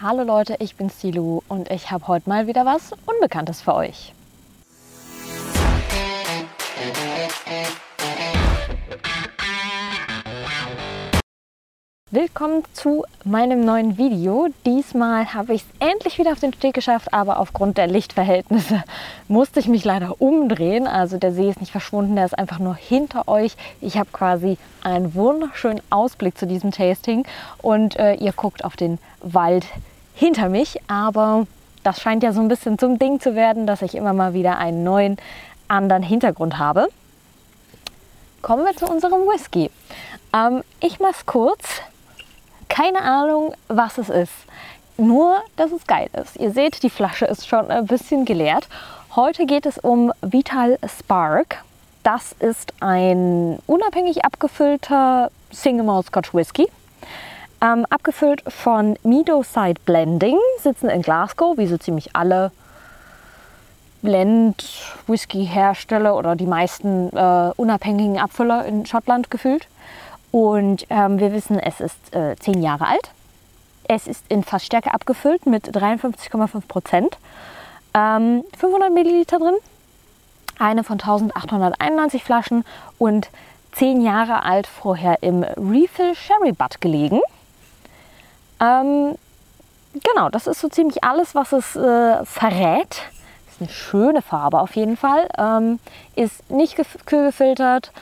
Hallo Leute, ich bin Silu und ich habe heute mal wieder was Unbekanntes für euch. Willkommen zu meinem neuen Video. Diesmal habe ich es endlich wieder auf den Steg geschafft, aber aufgrund der Lichtverhältnisse musste ich mich leider umdrehen. Also der See ist nicht verschwunden, der ist einfach nur hinter euch. Ich habe quasi einen wunderschönen Ausblick zu diesem Tasting und äh, ihr guckt auf den Wald hinter mich. Aber das scheint ja so ein bisschen zum Ding zu werden, dass ich immer mal wieder einen neuen, anderen Hintergrund habe. Kommen wir zu unserem Whisky. Ähm, ich mache es kurz keine Ahnung, was es ist. Nur, dass es geil ist. Ihr seht, die Flasche ist schon ein bisschen geleert. Heute geht es um Vital Spark. Das ist ein unabhängig abgefüllter Single Malt Scotch Whisky. Ähm, abgefüllt von Side Blending, sitzen in Glasgow, wie so ziemlich alle Blend-Whisky-Hersteller oder die meisten äh, unabhängigen Abfüller in Schottland gefühlt. Und ähm, wir wissen, es ist äh, zehn Jahre alt. Es ist in Fassstärke abgefüllt mit 53,5 Prozent. Ähm, 500 Milliliter drin, eine von 1891 Flaschen und zehn Jahre alt vorher im Refill Sherry Butt gelegen. Ähm, genau, das ist so ziemlich alles, was es äh, verrät. Ist eine schöne Farbe auf jeden Fall. Ähm, ist nicht kühl gefiltert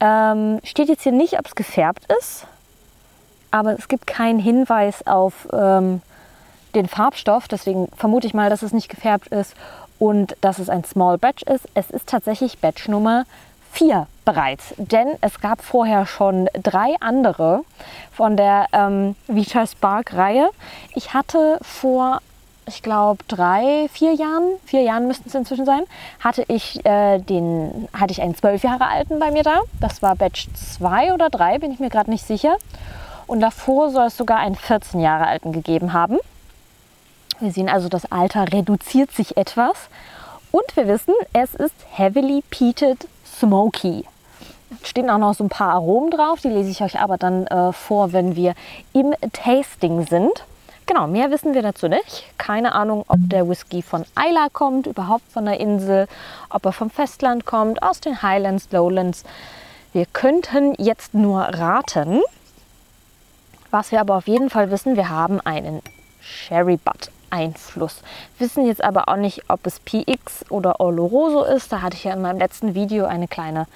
ähm, steht jetzt hier nicht, ob es gefärbt ist, aber es gibt keinen Hinweis auf ähm, den Farbstoff. Deswegen vermute ich mal, dass es nicht gefärbt ist und dass es ein Small Batch ist. Es ist tatsächlich Batch Nummer 4 bereits, denn es gab vorher schon drei andere von der ähm, Vita Spark Reihe. Ich hatte vor ich glaube, drei, vier Jahren, vier Jahren müssten es inzwischen sein, hatte ich, äh, den, hatte ich einen zwölf Jahre alten bei mir da. Das war Batch 2 oder 3, bin ich mir gerade nicht sicher. Und davor soll es sogar einen 14 Jahre alten gegeben haben. Wir sehen also, das Alter reduziert sich etwas. Und wir wissen, es ist Heavily Peated Smoky. Stehen auch noch so ein paar Aromen drauf, die lese ich euch aber dann äh, vor, wenn wir im Tasting sind. Genau, mehr wissen wir dazu nicht. Keine Ahnung, ob der Whisky von Isla kommt, überhaupt von der Insel, ob er vom Festland kommt, aus den Highlands, Lowlands. Wir könnten jetzt nur raten. Was wir aber auf jeden Fall wissen, wir haben einen Sherry Butt Einfluss. Wissen jetzt aber auch nicht, ob es PX oder Oloroso ist. Da hatte ich ja in meinem letzten Video eine kleine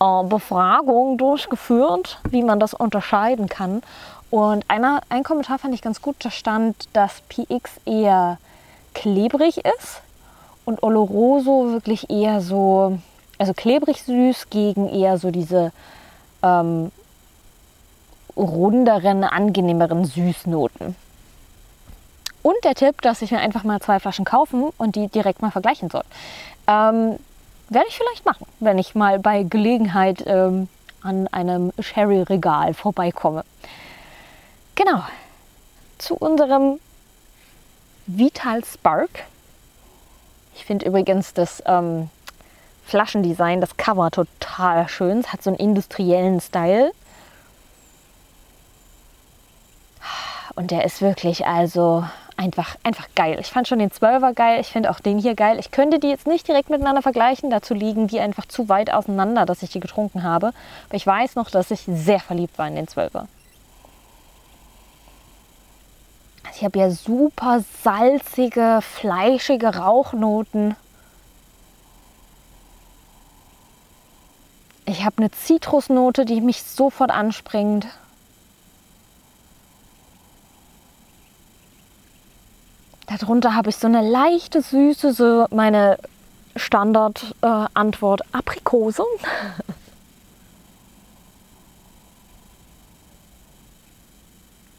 äh, Befragung durchgeführt, wie man das unterscheiden kann. Und einer, ein Kommentar fand ich ganz gut, da stand, dass PX eher klebrig ist und Oloroso wirklich eher so, also klebrig süß gegen eher so diese ähm, runderen, angenehmeren Süßnoten. Und der Tipp, dass ich mir einfach mal zwei Flaschen kaufen und die direkt mal vergleichen soll. Ähm, werde ich vielleicht machen, wenn ich mal bei Gelegenheit ähm, an einem Sherry-Regal vorbeikomme. Genau, zu unserem Vital Spark. Ich finde übrigens das ähm, Flaschendesign, das Cover total schön. Es hat so einen industriellen Style. Und der ist wirklich also einfach, einfach geil. Ich fand schon den 12er geil, ich finde auch den hier geil. Ich könnte die jetzt nicht direkt miteinander vergleichen, dazu liegen die einfach zu weit auseinander, dass ich die getrunken habe. Aber ich weiß noch, dass ich sehr verliebt war in den 12er. Ich habe ja super salzige, fleischige Rauchnoten. Ich habe eine Zitrusnote, die mich sofort anspringt. Darunter habe ich so eine leichte Süße, so meine Standardantwort äh, Aprikose.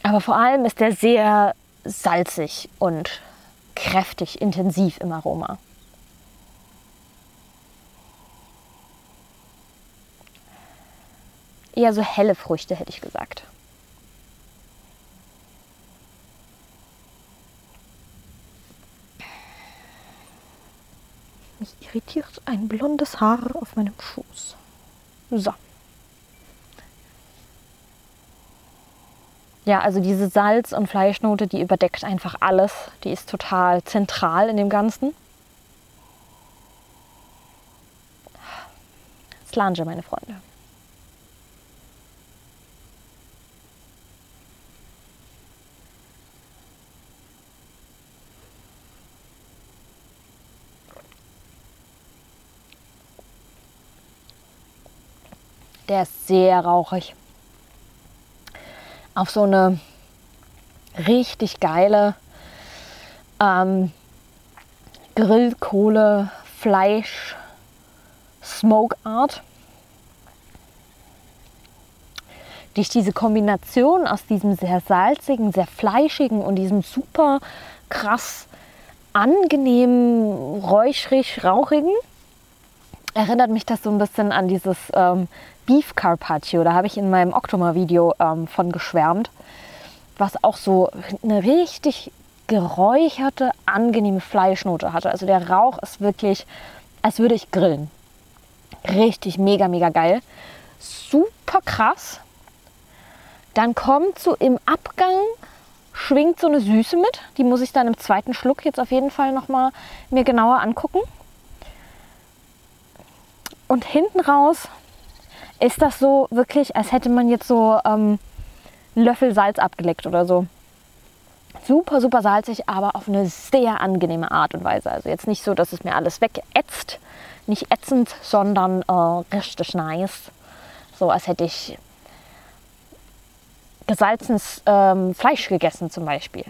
Aber vor allem ist der sehr salzig und kräftig, intensiv im Aroma. Eher so helle Früchte, hätte ich gesagt. Mich irritiert ein blondes Haar auf meinem Fuß. So. ja, also diese Salz- und Fleischnote, die überdeckt einfach alles. Die ist total zentral in dem Ganzen. Slange, meine Freunde. Der ist sehr rauchig. Auf so eine richtig geile ähm, Grillkohle, Fleisch, Smoke Art. Durch diese Kombination aus diesem sehr salzigen, sehr fleischigen und diesem super krass angenehmen, räuchrig, rauchigen, erinnert mich das so ein bisschen an dieses ähm, Beef Carpaccio. Da habe ich in meinem Octoma-Video ähm, von geschwärmt, was auch so eine richtig geräucherte, angenehme Fleischnote hatte. Also der Rauch ist wirklich, als würde ich grillen. Richtig mega, mega geil. Super krass. Dann kommt so im Abgang, schwingt so eine Süße mit. Die muss ich dann im zweiten Schluck jetzt auf jeden Fall nochmal mir genauer angucken. Und hinten raus ist das so wirklich, als hätte man jetzt so ähm, einen Löffel Salz abgeleckt oder so. Super, super salzig, aber auf eine sehr angenehme Art und Weise. Also jetzt nicht so, dass es mir alles wegätzt, nicht ätzend, sondern äh, richtig nice. So als hätte ich gesalzenes ähm, Fleisch gegessen zum Beispiel.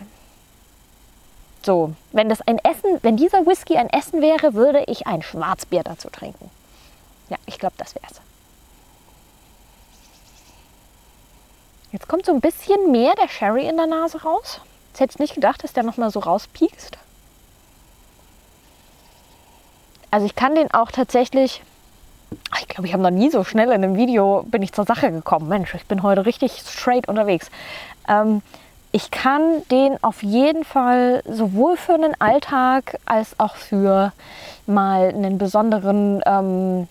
So, wenn das ein Essen, wenn dieser Whisky ein Essen wäre, würde ich ein Schwarzbier dazu trinken. Ja, ich glaube, das wäre Jetzt kommt so ein bisschen mehr der Sherry in der Nase raus. Jetzt hätte ich nicht gedacht, dass der noch mal so rauspiekst. Also ich kann den auch tatsächlich, ich glaube, ich habe noch nie so schnell in einem Video bin ich zur Sache gekommen. Mensch, ich bin heute richtig straight unterwegs. Ähm, ich kann den auf jeden Fall sowohl für einen Alltag als auch für mal einen besonderen ähm,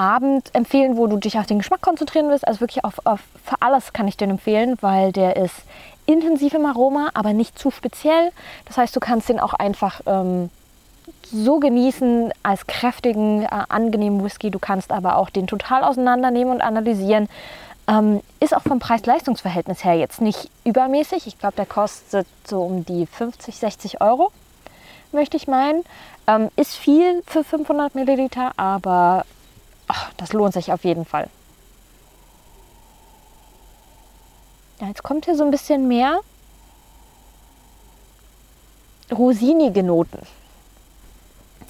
Abend empfehlen, wo du dich auf den Geschmack konzentrieren willst. Also wirklich auf, auf für alles kann ich den empfehlen, weil der ist intensiv im Aroma, aber nicht zu speziell. Das heißt, du kannst den auch einfach ähm, so genießen als kräftigen, äh, angenehmen Whisky. Du kannst aber auch den total auseinandernehmen und analysieren. Ähm, ist auch vom Preis-Leistungs-Verhältnis her jetzt nicht übermäßig. Ich glaube, der kostet so um die 50, 60 Euro, möchte ich meinen. Ähm, ist viel für 500 Milliliter, aber ach, das lohnt sich auf jeden Fall. Ja, jetzt kommt hier so ein bisschen mehr rosinige Noten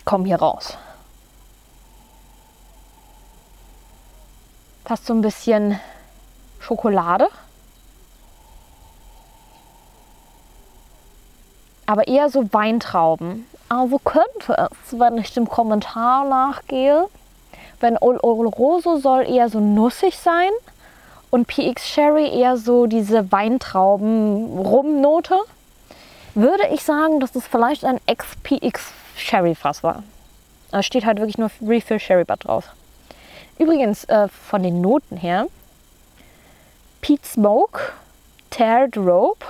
kommen hier raus. Fast so ein bisschen Schokolade. Aber eher so Weintrauben. Also könnte es, wenn ich dem Kommentar nachgehe, wenn Oloroso soll eher so nussig sein und PX Sherry eher so diese Weintrauben-Rum-Note, würde ich sagen, dass es vielleicht ein XPX Sherry Fass war. Da steht halt wirklich nur Refill Sherry Butt drauf. Übrigens äh, von den Noten her, Peat Smoke, Tared Rope,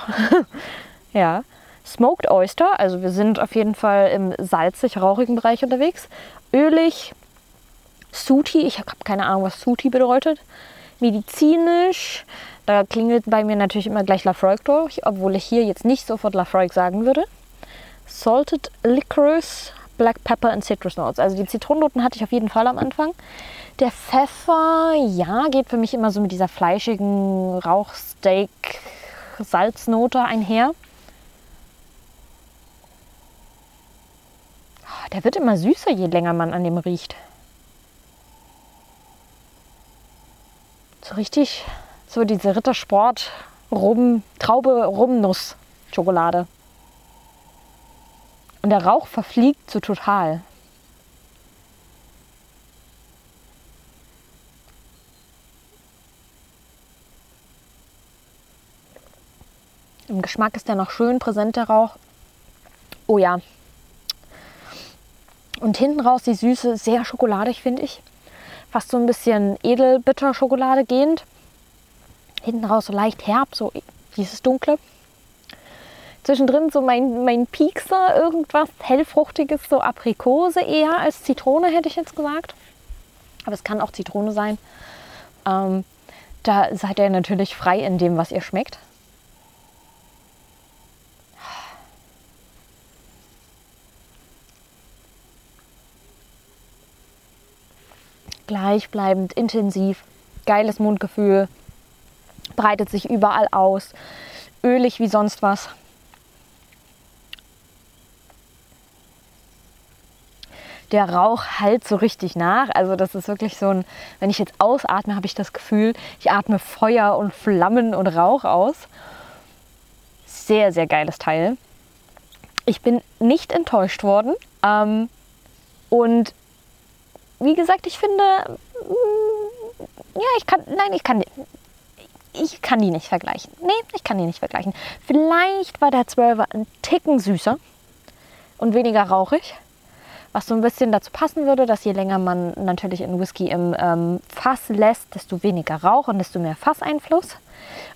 ja, Smoked Oyster, also wir sind auf jeden Fall im salzig-rauchigen Bereich unterwegs. Ölig, Suti, ich habe keine Ahnung, was Suti bedeutet. Medizinisch, da klingelt bei mir natürlich immer gleich Lafroig durch, obwohl ich hier jetzt nicht sofort Lafroig sagen würde. Salted Licorice, Black Pepper und Citrus Notes. Also die Zitronennoten hatte ich auf jeden Fall am Anfang. Der Pfeffer, ja, geht für mich immer so mit dieser fleischigen Rauchsteak-Salznote einher. Der wird immer süßer, je länger man an dem riecht. So richtig, so diese Rittersport Rum, Traube Rumnuss Schokolade. Und der Rauch verfliegt so total. Im Geschmack ist der noch schön präsent, der Rauch. Oh ja. Und hinten raus die Süße, sehr schokoladig, finde ich. Fast so ein bisschen Edelbitter-Schokolade gehend. Hinten raus so leicht herb, so dieses Dunkle. Zwischendrin so mein, mein Piekser, irgendwas hellfruchtiges, so Aprikose eher als Zitrone, hätte ich jetzt gesagt. Aber es kann auch Zitrone sein. Ähm, da seid ihr natürlich frei in dem, was ihr schmeckt. Gleichbleibend, intensiv, geiles Mundgefühl, breitet sich überall aus, ölig wie sonst was. der Rauch halt so richtig nach. Also das ist wirklich so ein, wenn ich jetzt ausatme, habe ich das Gefühl, ich atme Feuer und Flammen und Rauch aus. Sehr, sehr geiles Teil. Ich bin nicht enttäuscht worden. Ähm, und wie gesagt, ich finde, mm, ja, ich kann, nein, ich kann, ich kann die nicht vergleichen. Nee, ich kann die nicht vergleichen. Vielleicht war der 12er ein Ticken süßer und weniger rauchig was so ein bisschen dazu passen würde, dass je länger man natürlich einen Whisky im ähm, Fass lässt, desto weniger Rauch und desto mehr Fasseinfluss.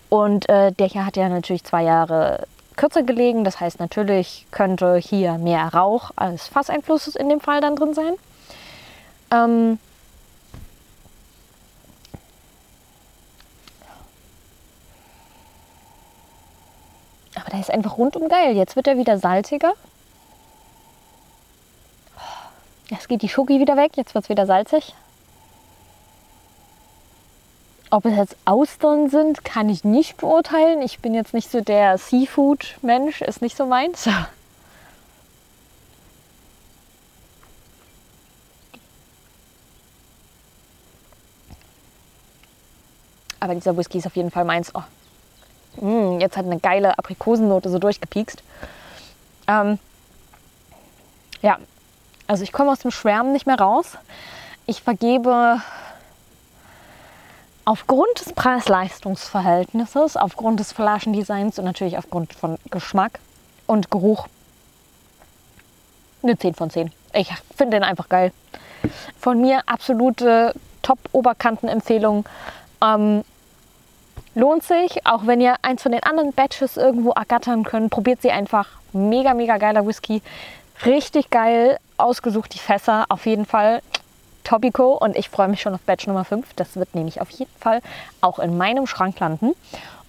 Und äh, der hier hat ja natürlich zwei Jahre kürzer gelegen, das heißt natürlich könnte hier mehr Rauch als Fasseinfluss in dem Fall dann drin sein. Ähm, aber der ist einfach rundum geil. Jetzt wird er wieder salziger. Jetzt geht die Schoki wieder weg, jetzt wird es wieder salzig. Ob es jetzt Austern sind, kann ich nicht beurteilen. Ich bin jetzt nicht so der Seafood-Mensch, ist nicht so meins. Aber dieser Whisky ist auf jeden Fall meins. Oh. Mm, jetzt hat eine geile Aprikosennote so durchgepiekst. Ähm, ja, also ich komme aus dem Schwärmen nicht mehr raus. Ich vergebe aufgrund des Preis-Leistungs-Verhältnisses, aufgrund des Flaschendesigns und natürlich aufgrund von Geschmack und Geruch eine 10 von 10. Ich finde den einfach geil. Von mir absolute Top-Oberkanten-Empfehlung. Ähm, lohnt sich, auch wenn ihr eins von den anderen Batches irgendwo ergattern könnt, probiert sie einfach. Mega, mega geiler Whisky. Richtig geil ausgesucht, die Fässer. Auf jeden Fall Topico und ich freue mich schon auf Batch Nummer 5. Das wird nämlich auf jeden Fall auch in meinem Schrank landen.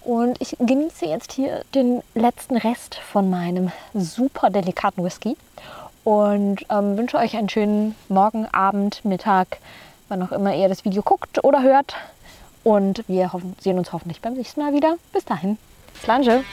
Und ich genieße jetzt hier den letzten Rest von meinem super delikaten Whisky und ähm, wünsche euch einen schönen Morgen, Abend, Mittag, wann auch immer ihr das Video guckt oder hört. Und wir hoffen, sehen uns hoffentlich beim nächsten Mal wieder. Bis dahin, Slange!